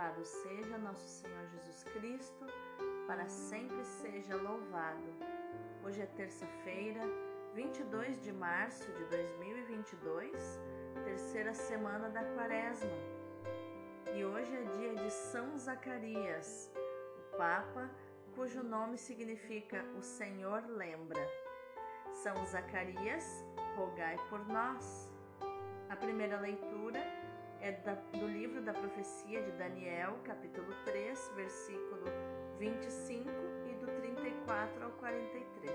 Louvado seja nosso Senhor Jesus Cristo, para sempre seja louvado. Hoje é terça-feira, 22 de março de 2022, terceira semana da Quaresma. E hoje é dia de São Zacarias, o Papa, cujo nome significa O Senhor lembra. São Zacarias, rogai por nós. A primeira leitura é do livro da profecia de Daniel, capítulo 3, versículo 25 e do 34 ao 43.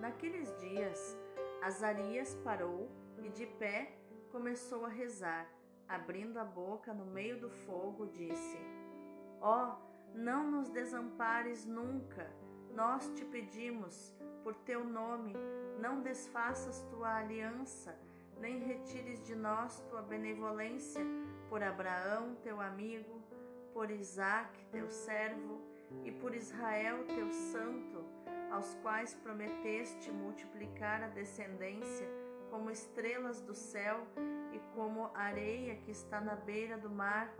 Naqueles dias, Azarias parou e de pé começou a rezar, abrindo a boca no meio do fogo, disse: Ó, oh, não nos desampares nunca, nós te pedimos, por teu nome, não desfaças tua aliança nem retires de nós tua benevolência por Abraão, teu amigo, por Isaque, teu servo, e por Israel, teu santo, aos quais prometeste multiplicar a descendência como estrelas do céu e como areia que está na beira do mar.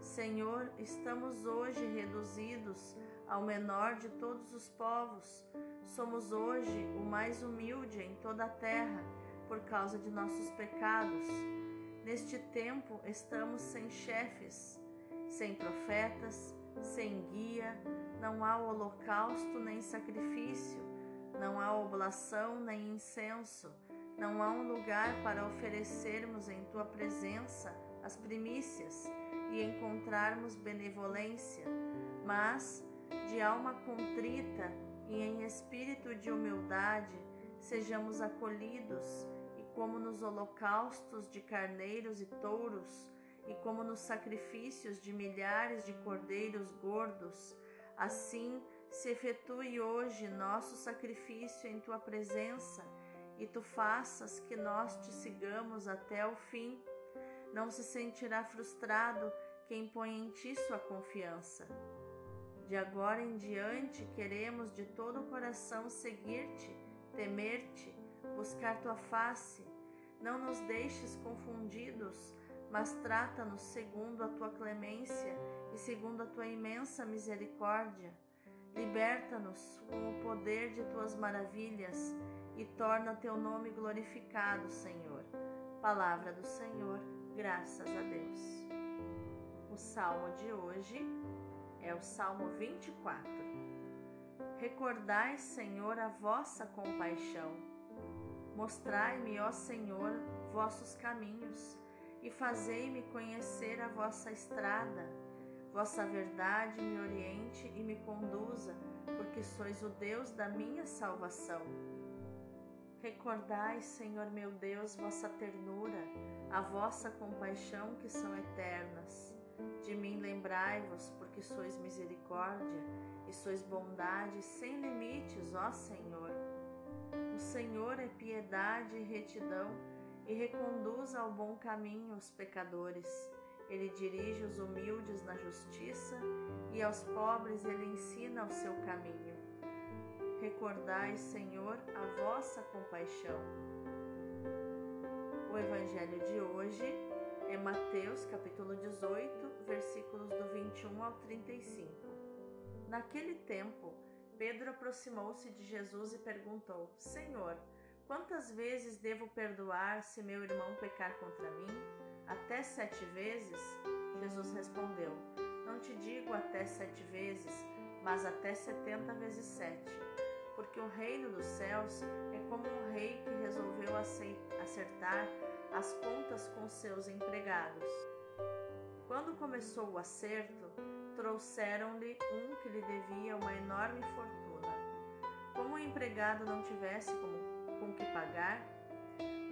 Senhor, estamos hoje reduzidos ao menor de todos os povos. Somos hoje o mais humilde em toda a terra por causa de nossos pecados. Neste tempo estamos sem chefes, sem profetas, sem guia, não há holocausto nem sacrifício, não há oblação nem incenso, não há um lugar para oferecermos em tua presença as primícias e encontrarmos benevolência, mas de alma contrita e em espírito de humildade sejamos acolhidos como nos holocaustos de carneiros e touros, e como nos sacrifícios de milhares de cordeiros gordos, assim se efetue hoje nosso sacrifício em tua presença, e tu faças que nós te sigamos até o fim. Não se sentirá frustrado quem põe em ti sua confiança. De agora em diante queremos de todo o coração seguir-te, temer-te buscar tua face. Não nos deixes confundidos, mas trata-nos segundo a tua clemência e segundo a tua imensa misericórdia. Liberta-nos com o poder de tuas maravilhas e torna teu nome glorificado, Senhor. Palavra do Senhor, graças a Deus. O salmo de hoje é o Salmo 24. Recordai, Senhor, a vossa compaixão Mostrai-me, ó Senhor, vossos caminhos e fazei-me conhecer a vossa estrada. Vossa verdade me oriente e me conduza, porque sois o Deus da minha salvação. Recordai, Senhor meu Deus, vossa ternura, a vossa compaixão que são eternas. De mim lembrai-vos, porque sois misericórdia e sois bondade sem limites, ó Senhor. O Senhor é piedade e retidão e reconduz ao bom caminho os pecadores. Ele dirige os humildes na justiça e aos pobres ele ensina o seu caminho. Recordai, Senhor, a vossa compaixão. O evangelho de hoje é Mateus, capítulo 18, versículos do 21 ao 35. Naquele tempo, Pedro aproximou-se de Jesus e perguntou: Senhor, quantas vezes devo perdoar se meu irmão pecar contra mim? Até sete vezes? Jesus respondeu: Não te digo até sete vezes, mas até setenta vezes sete. Porque o reino dos céus é como um rei que resolveu acertar as contas com seus empregados. Quando começou o acerto, trouxeram-lhe um que lhe devia uma enorme fortuna. Como o empregado não tivesse com, com que pagar,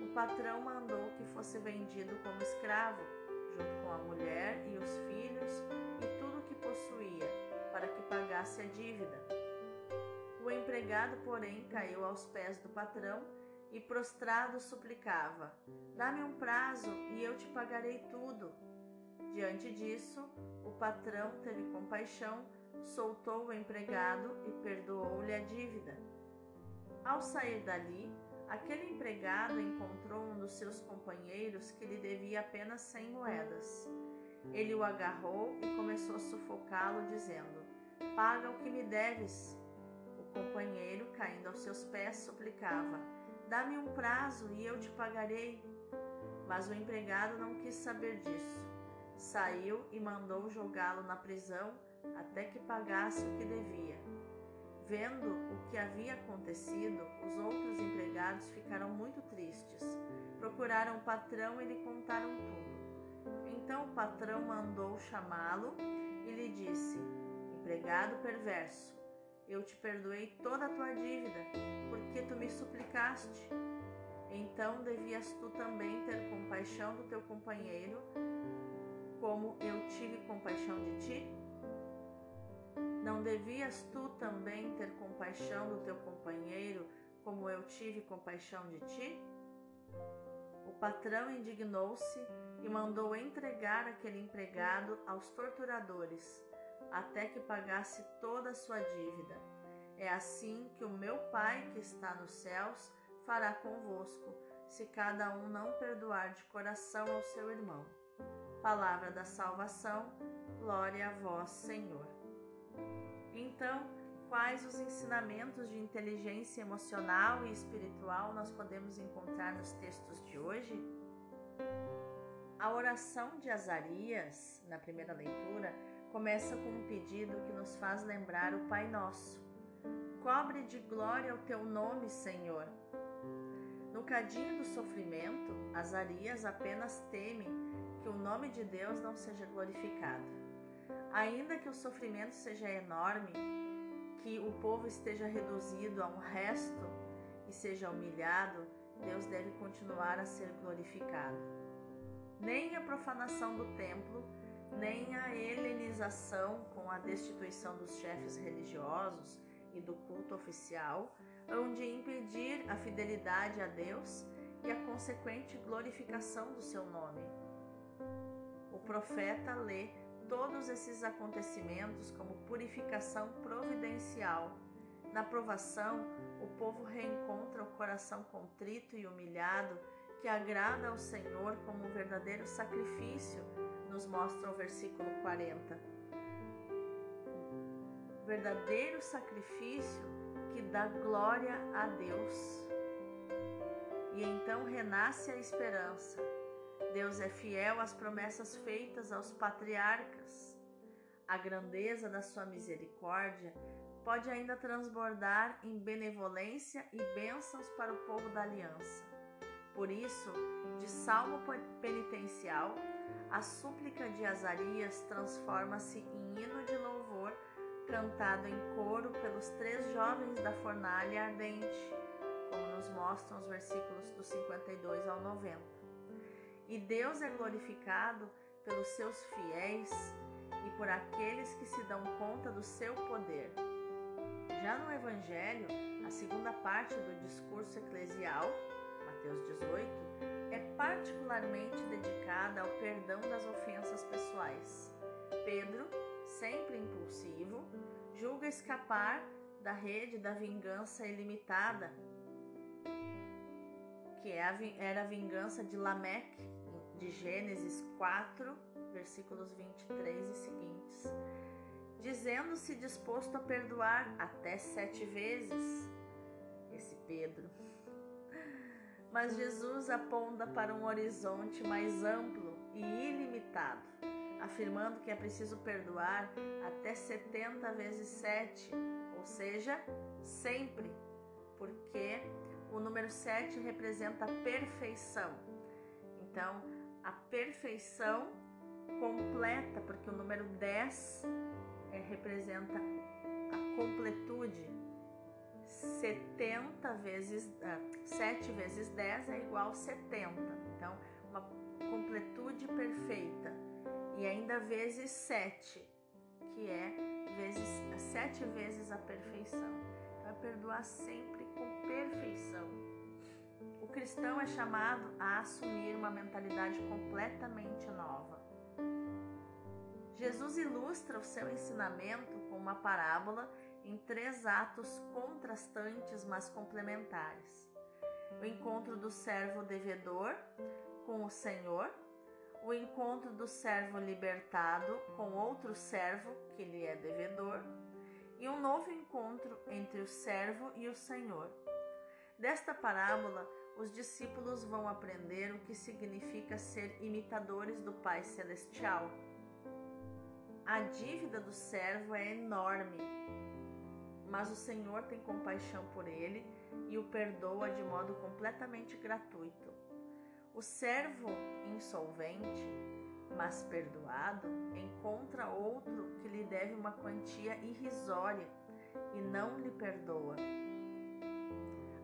o patrão mandou que fosse vendido como escravo, junto com a mulher e os filhos e tudo o que possuía, para que pagasse a dívida. O empregado, porém, caiu aos pés do patrão e, prostrado, suplicava: Dá-me um prazo e eu te pagarei tudo. Diante disso, o patrão teve compaixão, soltou o empregado e perdoou-lhe a dívida. Ao sair dali, aquele empregado encontrou um dos seus companheiros que lhe devia apenas cem moedas. Ele o agarrou e começou a sufocá-lo, dizendo: Paga o que me deves. O companheiro, caindo aos seus pés, suplicava: Dá-me um prazo e eu te pagarei. Mas o empregado não quis saber disso. Saiu e mandou jogá-lo na prisão até que pagasse o que devia. Vendo o que havia acontecido, os outros empregados ficaram muito tristes. Procuraram o patrão e lhe contaram tudo. Então o patrão mandou chamá-lo e lhe disse: Empregado perverso, eu te perdoei toda a tua dívida, porque tu me suplicaste. Então devias tu também ter compaixão do teu companheiro, como eu tive compaixão de ti? Não devias tu também ter compaixão do teu companheiro, como eu tive compaixão de ti? O patrão indignou-se e mandou entregar aquele empregado aos torturadores, até que pagasse toda a sua dívida. É assim que o meu Pai que está nos céus fará convosco, se cada um não perdoar de coração ao seu irmão. Palavra da salvação, glória a vós, Senhor. Então, quais os ensinamentos de inteligência emocional e espiritual nós podemos encontrar nos textos de hoje? A oração de Azarias, na primeira leitura, começa com um pedido que nos faz lembrar o Pai Nosso. Cobre de glória o teu nome, Senhor. No cadinho do sofrimento, Azarias apenas teme que o nome de Deus não seja glorificado. Ainda que o sofrimento seja enorme, que o povo esteja reduzido a um resto e seja humilhado, Deus deve continuar a ser glorificado. Nem a profanação do templo, nem a helenização com a destituição dos chefes religiosos e do culto oficial hão de impedir a fidelidade a Deus e a consequente glorificação do seu nome. Profeta lê todos esses acontecimentos como purificação providencial. Na provação, o povo reencontra o coração contrito e humilhado que agrada ao Senhor como um verdadeiro sacrifício, nos mostra o versículo 40. Verdadeiro sacrifício que dá glória a Deus. E então renasce a esperança Deus é fiel às promessas feitas aos patriarcas. A grandeza da sua misericórdia pode ainda transbordar em benevolência e bênçãos para o povo da aliança. Por isso, de salmo penitencial, a súplica de Azarias transforma-se em hino de louvor cantado em coro pelos três jovens da fornalha ardente, como nos mostram os versículos do 52 ao 90. E Deus é glorificado pelos seus fiéis e por aqueles que se dão conta do seu poder. Já no Evangelho, a segunda parte do discurso eclesial, Mateus 18, é particularmente dedicada ao perdão das ofensas pessoais. Pedro, sempre impulsivo, julga escapar da rede da vingança ilimitada, que é era a vingança de Lameque de Gênesis 4, versículos 23 e seguintes, dizendo-se disposto a perdoar até sete vezes. Esse Pedro. Mas Jesus aponta para um horizonte mais amplo e ilimitado, afirmando que é preciso perdoar até 70 vezes 7, ou seja, sempre, porque o número 7 representa a perfeição. Então, a perfeição completa, porque o número 10 é, representa a completude. 70 vezes uh, 7 vezes 10 é igual a 70. Então, uma completude perfeita. E ainda vezes 7, que é vezes 7 vezes a perfeição. Então, é perdoar sempre com perfeição cristão é chamado a assumir uma mentalidade completamente nova. Jesus ilustra o seu ensinamento com uma parábola em três atos contrastantes, mas complementares: o encontro do servo devedor com o Senhor, o encontro do servo libertado com outro servo que lhe é devedor e um novo encontro entre o servo e o Senhor. Desta parábola, os discípulos vão aprender o que significa ser imitadores do Pai Celestial. A dívida do servo é enorme, mas o Senhor tem compaixão por ele e o perdoa de modo completamente gratuito. O servo insolvente, mas perdoado, encontra outro que lhe deve uma quantia irrisória e não lhe perdoa.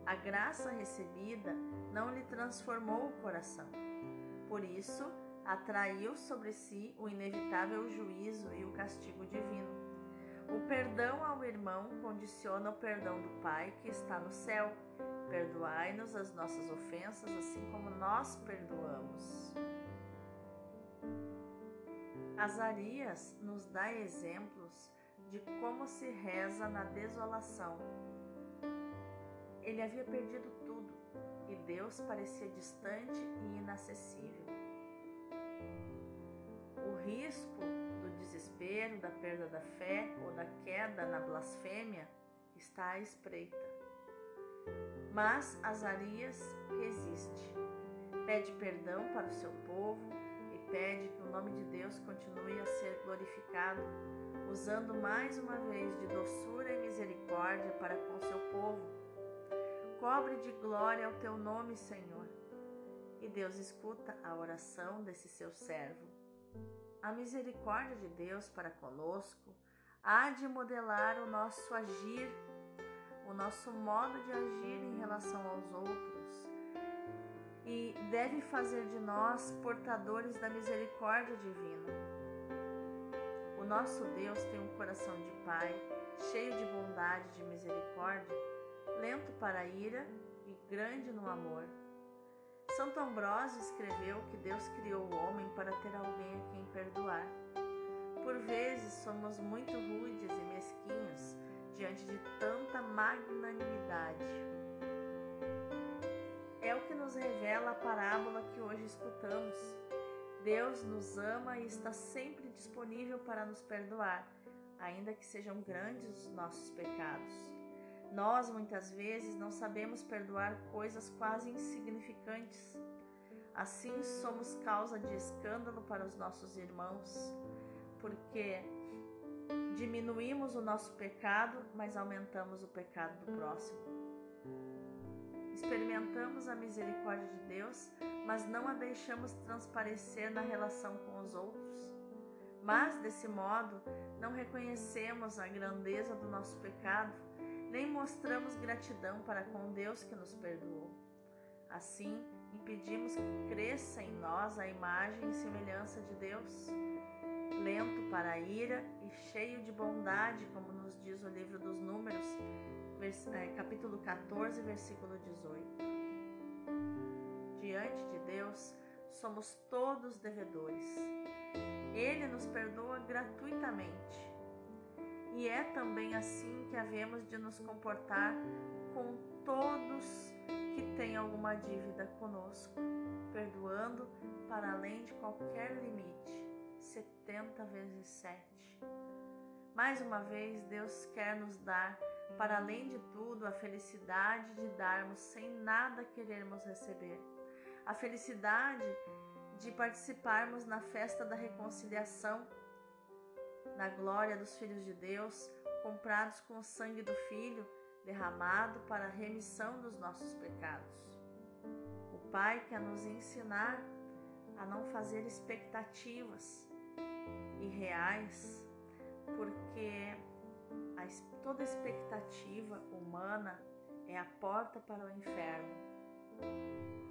A graça recebida não lhe transformou o coração. Por isso, atraiu sobre si o inevitável juízo e o castigo divino. O perdão ao irmão condiciona o perdão do Pai que está no céu Perdoai-nos as nossas ofensas, assim como nós perdoamos. Azarias nos dá exemplos de como se reza na desolação. Ele havia perdido tudo e Deus parecia distante e inacessível. O risco do desespero, da perda da fé ou da queda na blasfêmia está à espreita. Mas Azarias resiste, pede perdão para o seu povo e pede que o nome de Deus continue a ser glorificado, usando mais uma vez de doçura e misericórdia para com seu povo. Cobre de glória o teu nome, Senhor. E Deus escuta a oração desse seu servo. A misericórdia de Deus para conosco há de modelar o nosso agir o nosso modo de agir em relação aos outros e deve fazer de nós portadores da misericórdia divina. O nosso Deus tem um coração de Pai, cheio de bondade e de misericórdia, lento para a ira e grande no amor. Santo Ambrósio escreveu que Deus criou o homem para ter alguém a quem perdoar. Por vezes somos muito rudes e mesquinhos diante de tanta magnanimidade. É o que nos revela a parábola que hoje escutamos. Deus nos ama e está sempre disponível para nos perdoar, ainda que sejam grandes os nossos pecados. Nós muitas vezes não sabemos perdoar coisas quase insignificantes. Assim somos causa de escândalo para os nossos irmãos, porque Diminuímos o nosso pecado, mas aumentamos o pecado do próximo. Experimentamos a misericórdia de Deus, mas não a deixamos transparecer na relação com os outros. Mas, desse modo, não reconhecemos a grandeza do nosso pecado, nem mostramos gratidão para com Deus que nos perdoou. Assim, impedimos que cresça em nós a imagem e semelhança de Deus lento para a ira e cheio de bondade, como nos diz o livro dos Números, capítulo 14, versículo 18. Diante de Deus, somos todos devedores. Ele nos perdoa gratuitamente. E é também assim que havemos de nos comportar com todos que têm alguma dívida conosco, perdoando para além de qualquer limite 70 vezes 7. Mais uma vez, Deus quer nos dar, para além de tudo, a felicidade de darmos sem nada querermos receber. A felicidade de participarmos na festa da reconciliação, na glória dos filhos de Deus, comprados com o sangue do Filho, derramado para a remissão dos nossos pecados. O Pai quer nos ensinar a não fazer expectativas irreais, porque toda expectativa humana é a porta para o inferno.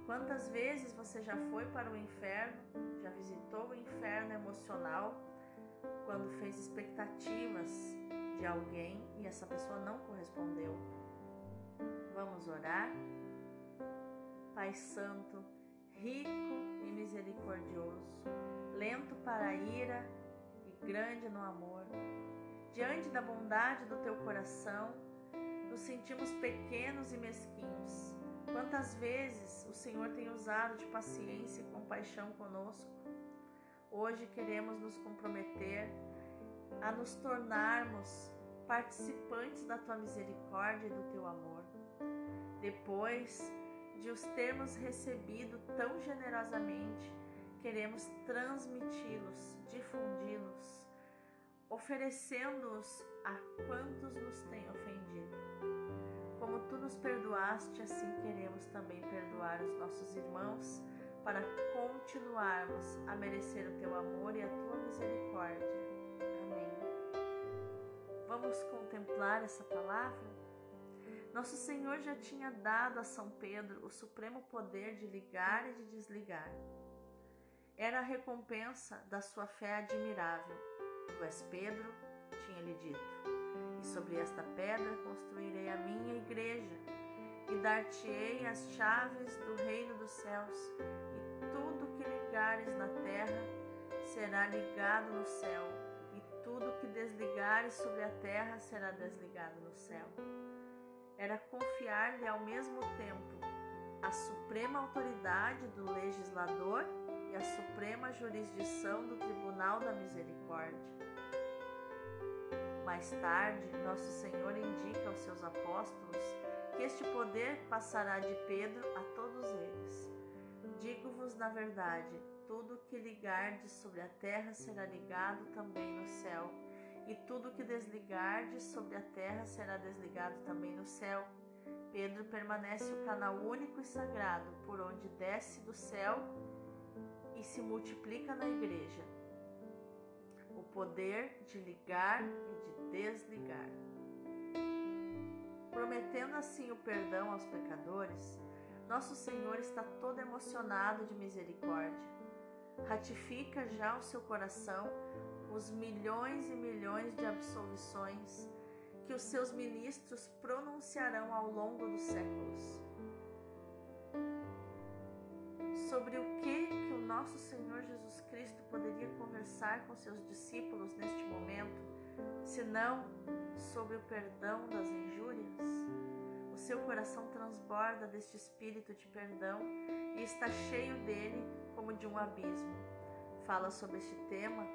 Quantas vezes você já foi para o inferno, já visitou o inferno emocional, quando fez expectativas de alguém e essa pessoa não correspondeu? Vamos orar? Pai Santo, rico e misericordioso, lento para a ira e grande no amor. Diante da bondade do teu coração, nos sentimos pequenos e mesquinhos. Quantas vezes o Senhor tem usado de paciência e compaixão conosco? Hoje queremos nos comprometer a nos tornarmos participantes da tua misericórdia e do teu amor. Depois de os termos recebido tão generosamente, queremos transmiti-los, difundi-los, oferecendo-os a quantos nos têm ofendido. Como tu nos perdoaste, assim queremos também perdoar os nossos irmãos para continuarmos a merecer o teu amor e a tua misericórdia. Amém. Vamos contemplar essa palavra? Nosso Senhor já tinha dado a São Pedro o supremo poder de ligar e de desligar. Era a recompensa da sua fé admirável. Tu és Pedro, tinha-lhe dito, e sobre esta pedra construirei a minha igreja, e dar-te-ei as chaves do reino dos céus, ligares na terra será ligado no céu, e tudo que desligares sobre a terra será desligado no céu. Era confiar-lhe ao mesmo tempo a suprema autoridade do legislador e a suprema jurisdição do tribunal da misericórdia. Mais tarde, Nosso Senhor indica aos seus apóstolos que este poder passará de Pedro a todos eles. Digo-vos na verdade, tudo que ligardes sobre a terra será ligado também no céu, e tudo que desligardes sobre a terra será desligado também no céu. Pedro permanece o canal único e sagrado por onde desce do céu e se multiplica na igreja. O poder de ligar e de desligar. Prometendo assim o perdão aos pecadores, nosso Senhor está todo emocionado de misericórdia. Ratifica já o seu coração os milhões e milhões de absolvições que os seus ministros pronunciarão ao longo dos séculos. Sobre o que, que o nosso Senhor Jesus Cristo poderia conversar com seus discípulos neste momento, senão sobre o perdão das injúrias? seu coração transborda deste espírito de perdão e está cheio dele como de um abismo. Fala sobre este tema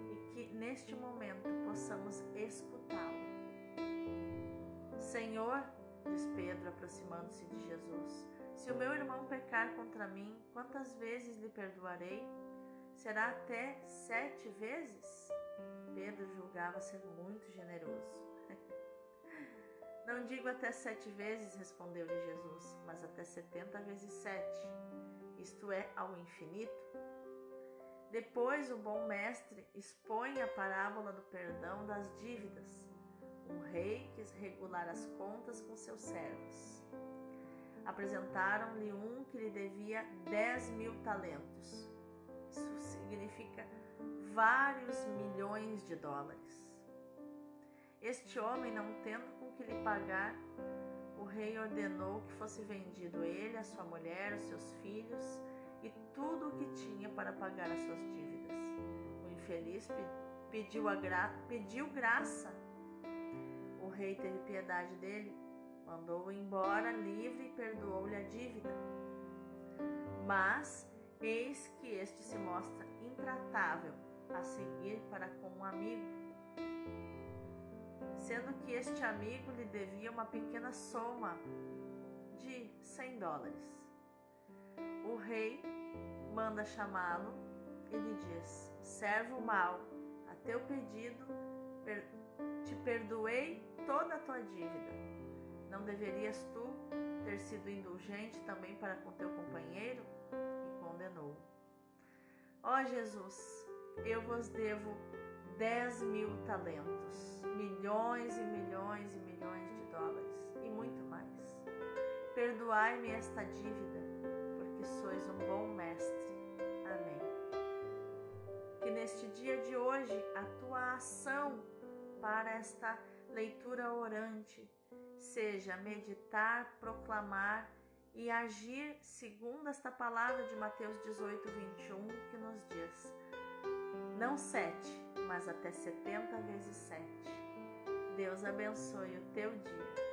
e que neste momento possamos escutá-lo. Senhor, diz Pedro, aproximando-se de Jesus, se o meu irmão pecar contra mim, quantas vezes lhe perdoarei? Será até sete vezes? Pedro julgava ser muito generoso. Não digo até sete vezes, respondeu-lhe Jesus, mas até setenta vezes sete, isto é, ao infinito. Depois o bom mestre expõe a parábola do perdão das dívidas. Um rei quis regular as contas com seus servos. Apresentaram-lhe um que lhe devia dez mil talentos. Isso significa vários milhões de dólares. Este homem, não tendo que lhe pagar, o rei ordenou que fosse vendido ele, a sua mulher, os seus filhos e tudo o que tinha para pagar as suas dívidas. O infeliz pediu, gra pediu graça. O rei teve piedade dele, mandou-o embora livre e perdoou-lhe a dívida. Mas eis que este se mostra intratável a seguir para com um amigo sendo que este amigo lhe devia uma pequena soma de 100 dólares. O rei manda chamá-lo e lhe diz: Servo mau, a teu pedido per te perdoei toda a tua dívida. Não deverias tu ter sido indulgente também para com teu companheiro? E condenou. Ó Jesus, eu vos devo 10 mil talentos, milhões e milhões e milhões de dólares e muito mais. Perdoai-me esta dívida, porque sois um bom mestre. Amém. Que neste dia de hoje a tua ação para esta leitura orante seja meditar, proclamar e agir segundo esta palavra de Mateus 18, 21, que nos diz: Não sete mas até 70 vezes 7. Deus abençoe o teu dia.